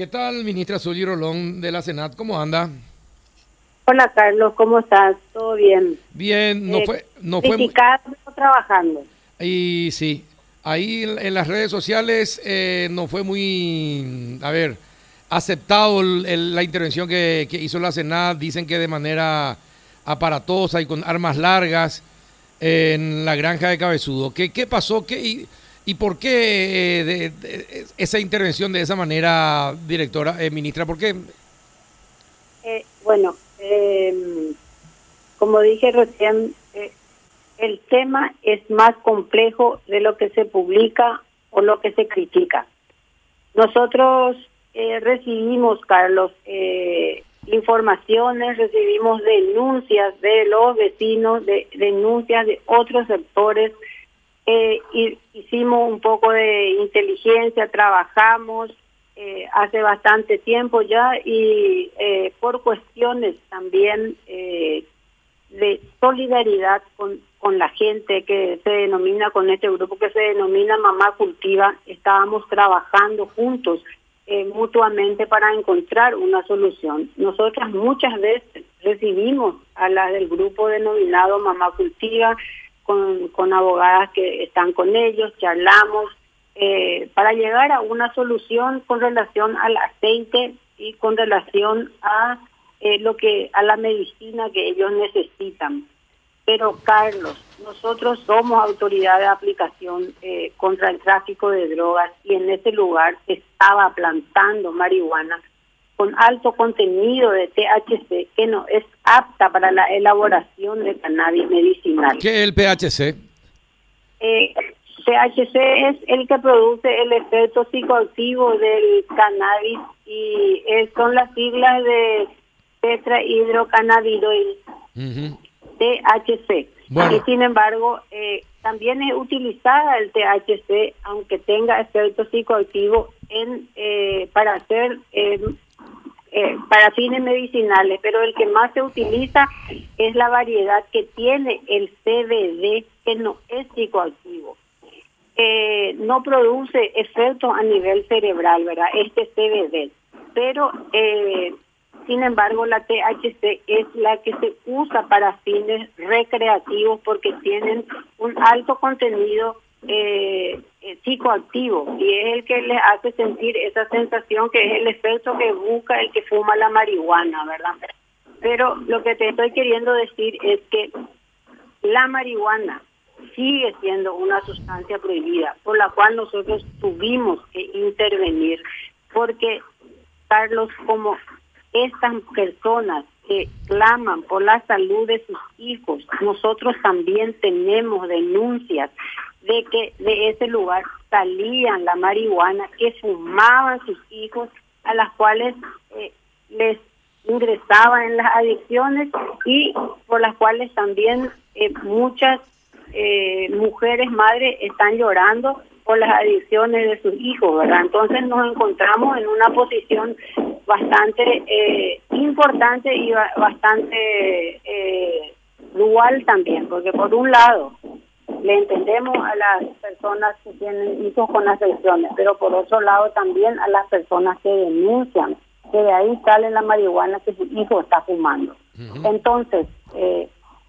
¿Qué tal, ministra Zully Rolón de la Senat? ¿Cómo anda? Hola, Carlos, ¿cómo estás? ¿Todo bien? Bien, no Eh, fue... No fue trabajando. y sí, ahí en, en las redes sociales eh, no fue muy, a ver, aceptado el- el- la intervención que, que hizo la Senat. Dicen que de manera aparatosa y con armas largas en la granja de Cabezudo. ¿Qué, qué pasó? ¿Qué, y, por qué eh, de- esa intervención de esa manera, directora, eh, ministra? ¿Por qué? Eh, bueno, eh, como dije recién, eh, el tema es más complejo de lo que se publica o lo que se critica. Nosotros eh, recibimos, Carlos, eh, informaciones, recibimos denuncias de los vecinos, de denuncias de otros sectores. Eh, hicimos un poco de inteligencia, trabajamos eh, hace bastante tiempo ya y eh, por cuestiones también de solidaridad con, con la gente que se denomina, con este grupo que se denomina Mamá Cultiva, estábamos trabajando juntos mutuamente para encontrar una solución. Nosotras muchas veces recibimos a las del grupo denominado Mamá Cultiva con, con abogadas que están con ellos, charlamos eh, para llegar a una solución con relación al aceite y con relación a eh, lo que a la medicina que ellos necesitan. Pero Carlos, nosotros somos autoridad de aplicación eh, contra el tráfico de drogas y en ese lugar estaba plantando marihuana con alto contenido de THC que no es apta para la elaboración de cannabis medicinal. ¿Qué es el PHC? Eh, THC es el que produce el efecto psicoactivo del cannabis y eh, son las siglas de tetrahidrocannabidoil, Ujú. THC. Bueno. Y sin embargo, eh, también es utilizada el THC, aunque tenga efecto psicoactivo, en, eh, para hacer eh, eh, para fines medicinales, pero el que más se utiliza es la variedad que tiene el CBD, que no es psicoactivo. Eh, no produce efectos a nivel cerebral, ¿verdad? Este CBD. Pero, eh, sin embargo, la THC es la que se usa para fines recreativos porque tienen un alto contenido eh, eh, psicoactivo y es el que les hace sentir esa sensación que es el efecto que busca el que fuma la marihuana, ¿verdad? Pero lo que te estoy queriendo decir es que la marihuana sigue siendo una sustancia prohibida, por la cual nosotros tuvimos que intervenir, porque, Carlos, como estas personas que claman por la salud de sus hijos, nosotros también tenemos denuncias de que de ese lugar salían la marihuana que fumaban sus hijos, a las cuales eh, les ingresaban en las adicciones y por las cuales también eh, muchas eh, mujeres madres están llorando por las adicciones de sus hijos, ¿verdad? Entonces nos encontramos en una posición bastante eh, importante y ba- bastante eh, dual también, porque por un lado le entendemos a las personas que tienen hijos con adicciones, pero por otro lado también a las personas que denuncian que de ahí sale la marihuana que su hijo está fumando. Entonces, eh,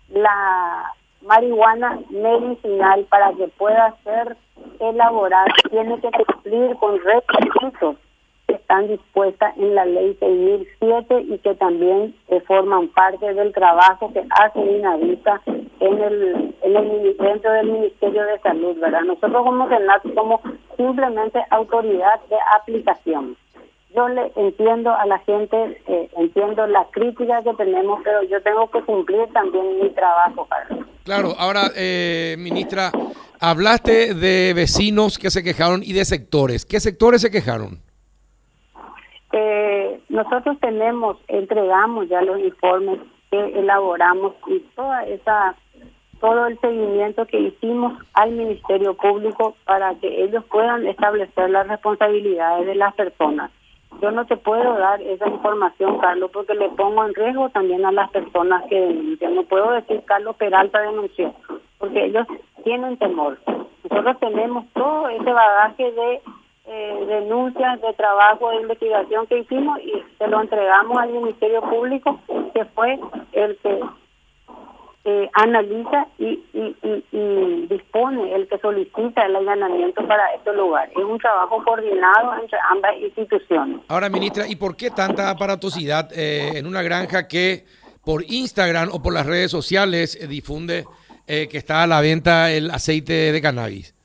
la marihuana medicinal para que pueda ser elaborada tiene que cumplir con requisitos que están dispuestas en la ley 6007 y que también forman parte del trabajo que hace INAVISA en el, en el dentro del Ministerio de Salud, ¿verdad? Nosotros como Senat somos simplemente autoridad de aplicación. Yo le entiendo a la gente, eh, entiendo la crítica que tenemos, pero yo tengo que cumplir también mi trabajo. Claro, ahora, eh, ministra, hablaste de vecinos que se quejaron y de sectores. ¿Qué sectores se quejaron? Eh, nosotros tenemos, entregamos ya los informes que elaboramos y toda esa, todo el seguimiento que hicimos al Ministerio Público para que ellos puedan establecer las responsabilidades de las personas. Yo no te puedo dar esa información, Carlos, porque le pongo en riesgo también a las personas que denuncian. No puedo decir Carlos Peralta denunció, porque ellos tienen temor. Nosotros tenemos todo ese bagaje de eh, denuncias de trabajo de investigación que hicimos y se lo entregamos al Ministerio Público, que fue el que eh, analiza y, y, dispone, el que solicita el allanamiento para este lugar. Es un trabajo coordinado entre ambas instituciones. Ahora, ministra, ¿y por qué tanta aparatosidad eh, en una granja que por Instagram o por las redes sociales difunde que está a la venta el aceite de cannabis?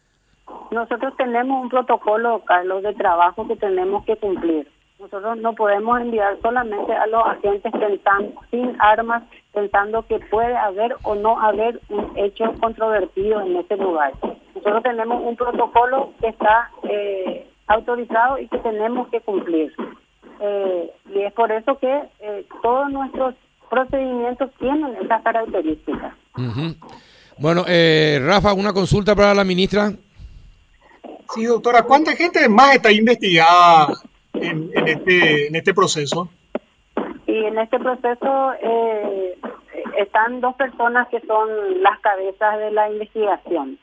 Nosotros tenemos un protocolo, Carlos, de trabajo que tenemos que cumplir. Nosotros no podemos enviar solamente a los agentes pensando, sin armas, pensando que puede haber o no haber un hecho controvertido en ese lugar. Nosotros tenemos un protocolo que está eh, autorizado y que tenemos que cumplir. Eh, y es por eso que eh, todos nuestros procedimientos tienen esas características. Bueno, Rafa, una consulta para la ministra. Sí, doctora, ¿cuánta gente más está investigada en, este, en este proceso? Y en este proceso eh, están dos personas que son las cabezas de la investigación,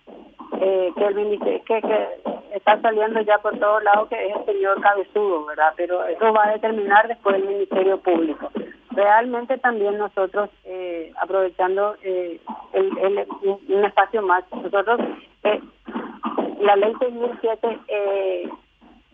eh, que el que, que está saliendo ya por todos lados, que es el señor Cabezudo, ¿verdad? Pero eso va a determinar después el Ministerio Público. Realmente también nosotros, eh, aprovechando el, el, un espacio más, nosotros la ley 6007 eh,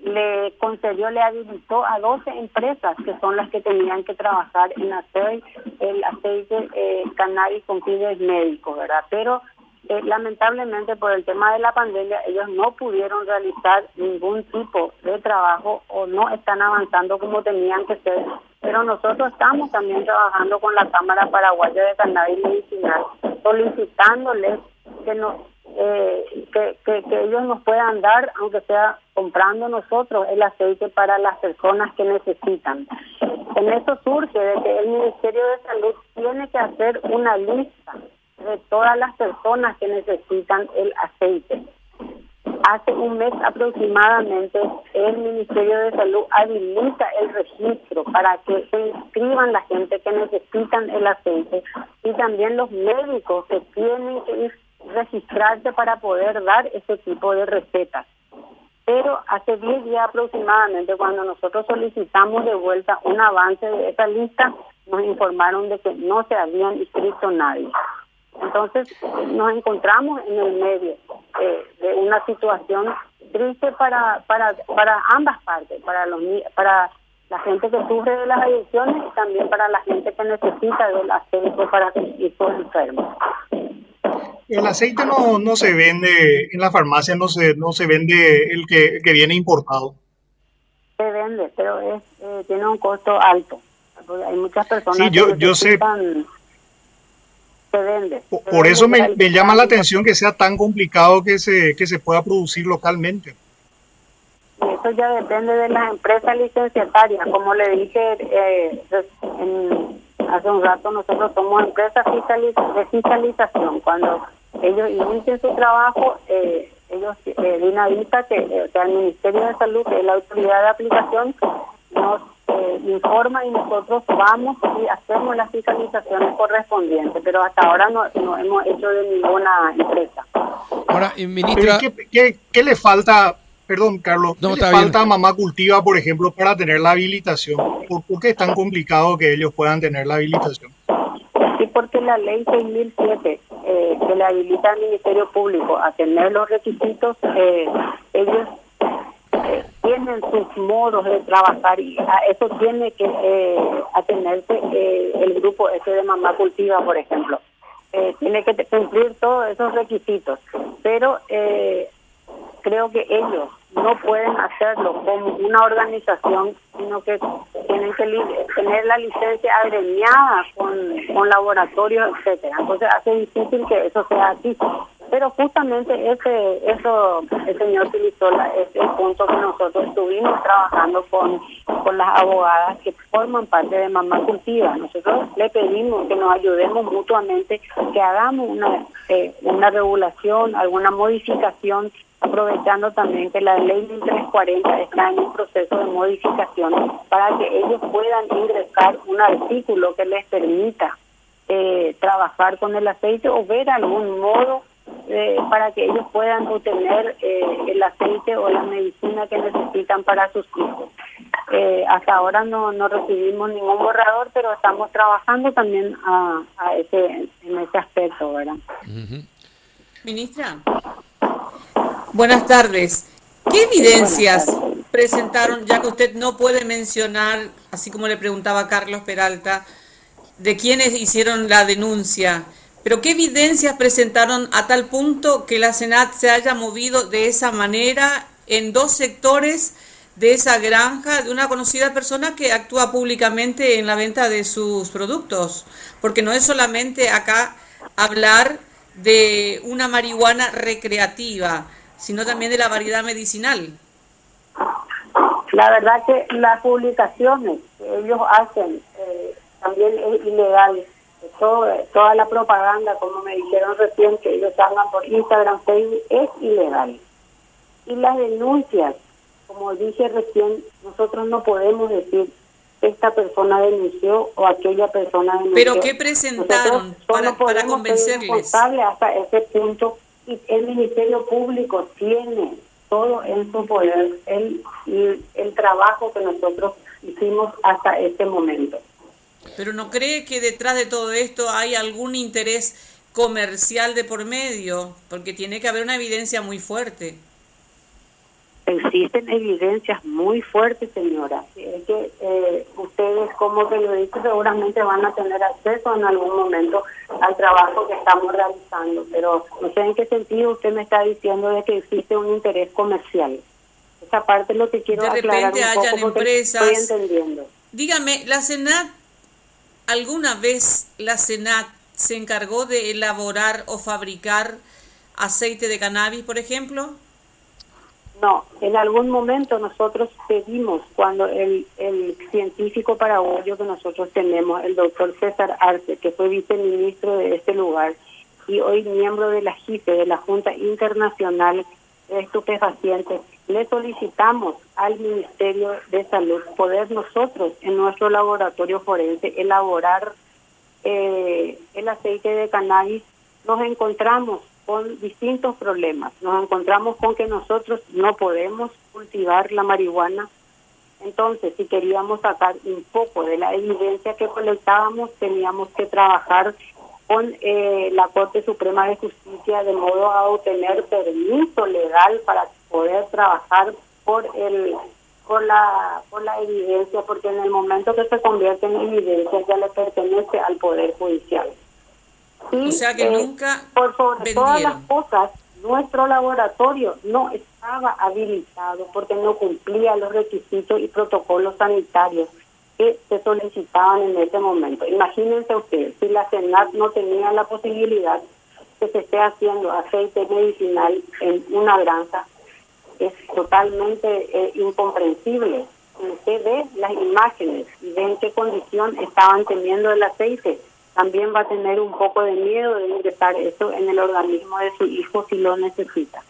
le concedió, le habilitó a 12 empresas que son las que tenían que trabajar en hacer el aceite eh, cannabis con fines médicos, ¿verdad? Pero eh, lamentablemente por el tema de la pandemia ellos no pudieron realizar ningún tipo de trabajo o no están avanzando como tenían que ser. Pero nosotros estamos también trabajando con la Cámara Paraguaya de Cannabis Medicinal, solicitándoles que nos eh, que, ellos nos puedan dar, aunque sea comprando nosotros el aceite para las personas que necesitan. En eso surge de que el Ministerio de Salud tiene que hacer una lista de todas las personas que necesitan el aceite. Hace un mes aproximadamente el Ministerio de Salud habilita el registro para que se inscriban la gente que necesitan el aceite y también los médicos que tienen que registrarse para poder dar ese tipo de recetas. Pero hace 10 días aproximadamente, cuando nosotros solicitamos de vuelta un avance de esa lista, nos informaron de que no se habían inscrito nadie. Entonces nos encontramos en el medio eh, de una situación triste para para para ambas partes, para los para la gente que sufre de las adicciones y también para la gente que necesita del aceite para sus enfermos. El aceite no, no se vende en la farmacia, no se, no se vende el que, que viene importado. Se vende, pero es, eh, tiene un costo alto. Hay muchas personas sí, yo, yo sé. Se vende. Por, eso me, me, llama la atención que sea tan complicado que se, que se pueda producir localmente. eso ya depende de las empresas licenciatarias. Como le dije eh, en, hace un rato, nosotros somos empresas de fiscalización. Cuando ellos inician su trabajo, eh, ellos eh, dinamita que eh, el Ministerio de Salud, que es la autoridad de aplicación, nos eh, informa y nosotros vamos y hacemos las fiscalizaciones correspondientes, pero hasta ahora no, no hemos hecho de ninguna empresa. Ahora, ministra... ¿Qué, qué, le falta, perdón Carlos, ¿qué le falta a Mamá Cultiva, por ejemplo, para tener la habilitación? ¿Por, ¿Por qué es tan complicado que ellos puedan tener la habilitación? Sí, porque la ley 6007 eh, que le habilita al Ministerio Público a tener los requisitos, eh, ellos eh, tienen sus modos de trabajar y a eso tiene que eh, atenerse el grupo ese de Mamá Cultiva, por ejemplo. tiene que cumplir todos esos requisitos, pero creo que ellos no pueden hacerlo como una organización, sino que tienen que tener la licencia agremiada con, con laboratorios, etcétera. Entonces hace difícil que eso sea así. Pero justamente ese eso el señor Tilisola es el punto que nosotros estuvimos trabajando con, con las abogadas que forman parte de Mamá Cultiva.Nosotros le pedimos que nos ayudemos mutuamente, que hagamos una, eh, una regulación, alguna modificación aprovechando también que la ley 1340 está en un proceso de modificación para que ellos puedan ingresar un artículo que les permita eh, trabajar con el aceite o ver algún modo eh, para que ellos puedan obtener eh, el aceite o la medicina que necesitan para sus hijos. Eh, hasta ahora no, no recibimos ningún borrador, pero estamos trabajando también a, ese, en ese aspecto, ¿verdad? Ministra, buenas tardes. ¿Qué evidencias presentaron, ya que usted no puede mencionar, así como le preguntaba Carlos Peralta, de quienes hicieron la denuncia? Pero ¿qué evidencias presentaron a tal punto que la Senat se haya movido de esa manera en dos sectores de esa granja de una conocida persona que actúa públicamente en la venta de sus productos? Porque no es solamente acá hablar de una marihuana recreativa, sino también de la variedad medicinal. La verdad que las publicaciones que ellos hacen eh, también es ilegal toda la propaganda, como me dijeron recién, que ellos hagan por Instagram, Facebook, es ilegal. Y las denuncias, como dije recién, nosotros no podemos decir esta persona denunció o aquella persona denunció. ¿Pero qué presentaron para, para convencerles? hasta ese punto y el Ministerio Público tiene todo en su poder el, el trabajo que nosotros hicimos hasta este momento. Pero ¿no cree que detrás de todo esto hay algún interés comercial de por medio? Porque tiene que haber una evidencia muy fuerte. Existen evidencias muy fuertes, señora. Es que eh, ustedes como periodistas seguramente van a tener acceso en algún momento al trabajo que estamos realizando, pero no sé en qué sentido usted me está diciendo de que existe un interés comercial. Esa parte es lo que quiero de repente hayan empresas, estoy entendiendo. Dígame, la Senat ¿Alguna vez la Senat se encargó de elaborar o fabricar aceite de cannabis, por ejemplo? No, en algún momento nosotros pedimos, cuando el, científico paraguayo que nosotros tenemos, el doctor César Arce, que fue viceministro de este lugar y hoy miembro de la JIPE, de la Junta Internacional de Estupefacientes, le solicitamos al Ministerio de Salud poder nosotros en nuestro laboratorio forense elaborar eh, el aceite de cannabis. Nos encontramos con distintos problemas. Nos encontramos con que nosotros no podemos cultivar la marihuana. Entonces, si queríamos sacar un poco de la evidencia que colectábamos, teníamos que trabajar con eh, la Corte Suprema de Justicia de modo a obtener permiso legal para poder trabajar por el por la por la evidencia porque en el momento que se convierte en evidencia ya le pertenece al poder judicial o sea que eh, nunca por sobre todas las cosas nuestro laboratorio no estaba habilitado porque no cumplía los requisitos y protocolos sanitarios que se solicitaban en ese momento. Imagínense ustedes, si la CENAT no tenía la posibilidad que se esté haciendo aceite medicinal en una granja, es totalmente eh, incomprensible. Usted ve las imágenes y ve en qué condición estaban teniendo el aceite. También va a tener un poco de miedo de ingresar eso en el organismo de su hijo si lo necesita.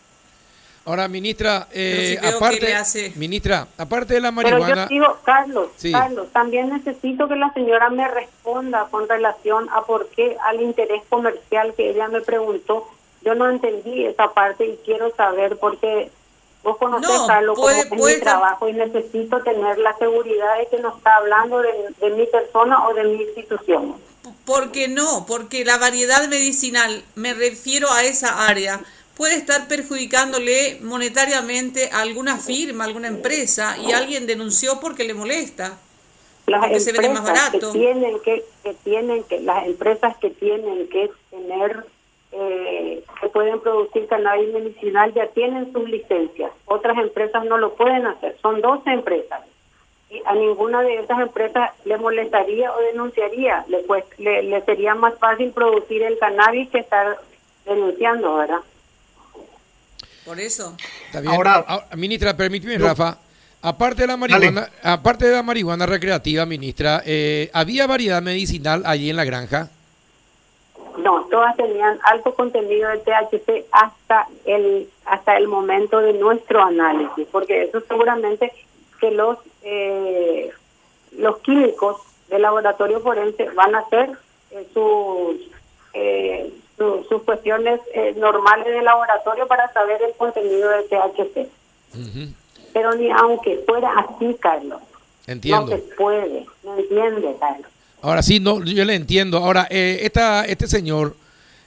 Ahora, ministra, eh, aparte, ministra, aparte de la marihuana... Pero yo digo, Carlos, Carlos, también necesito que la señora me responda con relación a por qué al interés comercial que ella me preguntó. Yo no entendí esa parte y quiero saber por qué Vos conocés, Carlos, puede, como es mi trabajo y necesito tener la seguridad de que no está hablando de, de mi persona o de mi institución. Porque no, porque la variedad medicinal, me refiero a esa área, puede estar perjudicándole monetariamente a alguna firma, alguna empresa, y alguien denunció porque le molesta. Las porque se vende más barato. Que tienen que, que tienen que, las empresas que tienen que tener eh, que pueden producir cannabis medicinal ya tienen sus licencias. Otras empresas no lo pueden hacer. Son 12 empresas. Y a ninguna de esas empresas le molestaría o denunciaría. Le, pues, le, sería más fácil producir el cannabis que estar denunciando, ¿verdad? Por eso. Ahora, ah, ministra, permíteme, Rafa. Aparte de la marihuana, aparte de la marihuana recreativa, ministra, eh, ¿había variedad medicinal allí en la granja? Todas tenían alto contenido de THC hasta el hasta el momento de nuestro análisis, porque eso seguramente que los eh, los químicos del laboratorio forense van a hacer eh, sus eh, sus cuestiones eh, normales de laboratorio para saber el contenido del THC. Pero ni aunque fuera así, Carlos. Entiendo. No se puede, ¿me entiende, Carlos? Ahora sí, no, yo le entiendo. Ahora, eh, esta, este señor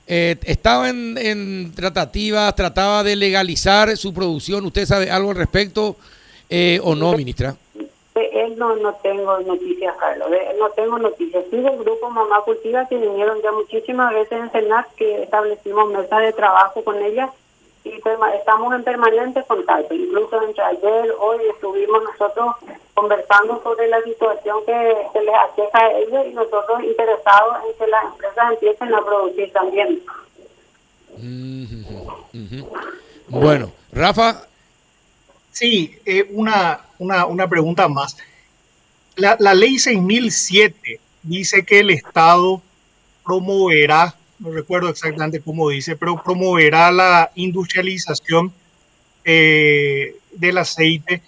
eh, estaba en, en tratativas, trataba de legalizar su producción. ¿Usted sabe algo al respecto eh, o no, ministra? él no, no tengo noticias, Carlos. no tengo noticias. Sí, del grupo Mamá Cultiva que vinieron ya muchísimas veces en CENAC, que establecimos mesas de trabajo con ella y estamos en permanente contacto. Incluso entre ayer, hoy estuvimos nosotros conversando sobre la situación que se les aqueja a ellos y nosotros interesados en que las empresas empiecen a producir también. Bueno, Rafa. Sí, eh, una, una, una pregunta más. La, la ley 6007 dice que el Estado promoverá no recuerdo exactamente cómo dice, pero promoverá la industrialización eh, del aceite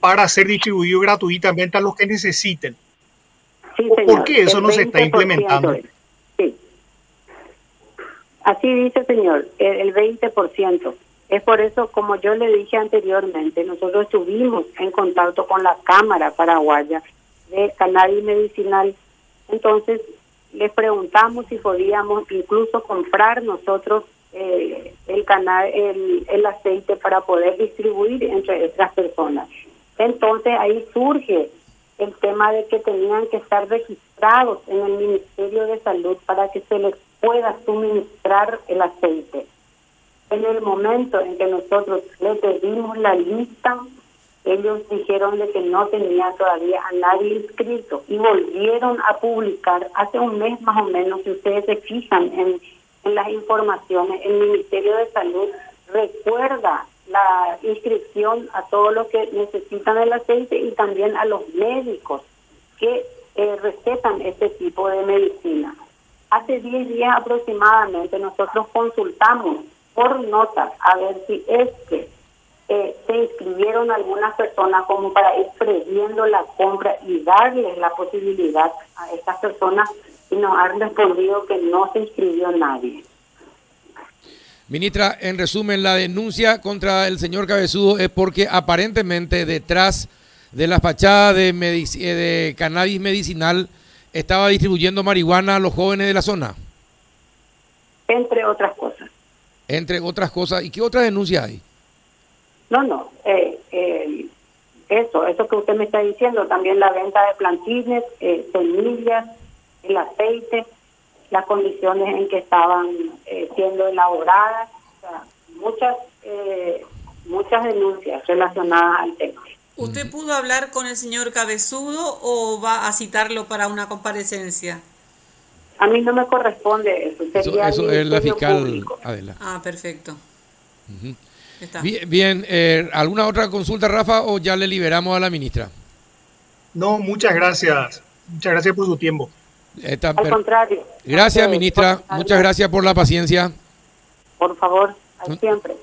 para ser distribuido gratuitamente a los que necesiten. ¿Por qué eso no se está implementando? Sí. Así dice, señor, el 20%. Es por eso, como yo le dije anteriormente, nosotros estuvimos en contacto con la Cámara Paraguaya de Cannabis Medicinal. Entonces, les preguntamos si podíamos incluso comprar nosotros eh, el, canal, el, el aceite para poder distribuir entre otras personas. Entonces ahí surge el tema de que tenían que estar registrados en el Ministerio de Salud para que se les pueda suministrar el aceite. En el momento en que nosotros les pedimos la lista ellos dijeron de que no tenían todavía a nadie inscrito y volvieron a publicar hace un mes más o menos, si ustedes se fijan en, en las informaciones, el Ministerio de Salud recuerda la inscripción a todos los que necesitan el aceite y también a los médicos que eh, recetan este tipo de medicina. Hace 10 días aproximadamente nosotros consultamos por notas a ver si es que se inscribieron algunas personas como para ir previendo la compra y darles la posibilidad a estas personas y nos han respondido que no se inscribió nadie. Ministra, en resumen, la denuncia contra el señor Cabezudo es porque aparentemente detrás de la fachada de, eh, de cannabis medicinal estaba distribuyendo marihuana a los jóvenes de la zona. Entre otras cosas. Entre otras cosas. ¿Y qué otra denuncia hay? No, no. Eh, eh, eso, eso que usted me está diciendo, también la venta de plantines, eh, semillas, el aceite, las condiciones en que estaban siendo elaboradas, muchas, muchas denuncias relacionadas al tema. ¿Usted pudo hablar con el señor Cabezudo o va a citarlo para una comparecencia? A mí no me corresponde eso. Sería eso, es la fiscal Adela. Ah, perfecto. Bien, eh, ¿alguna otra consulta, Rafa, o ya le liberamos a la ministra? No, muchas gracias. Muchas gracias por su tiempo. Al contrario. Gracias, ministra. Muchas gracias por la paciencia. Por favor, siempre.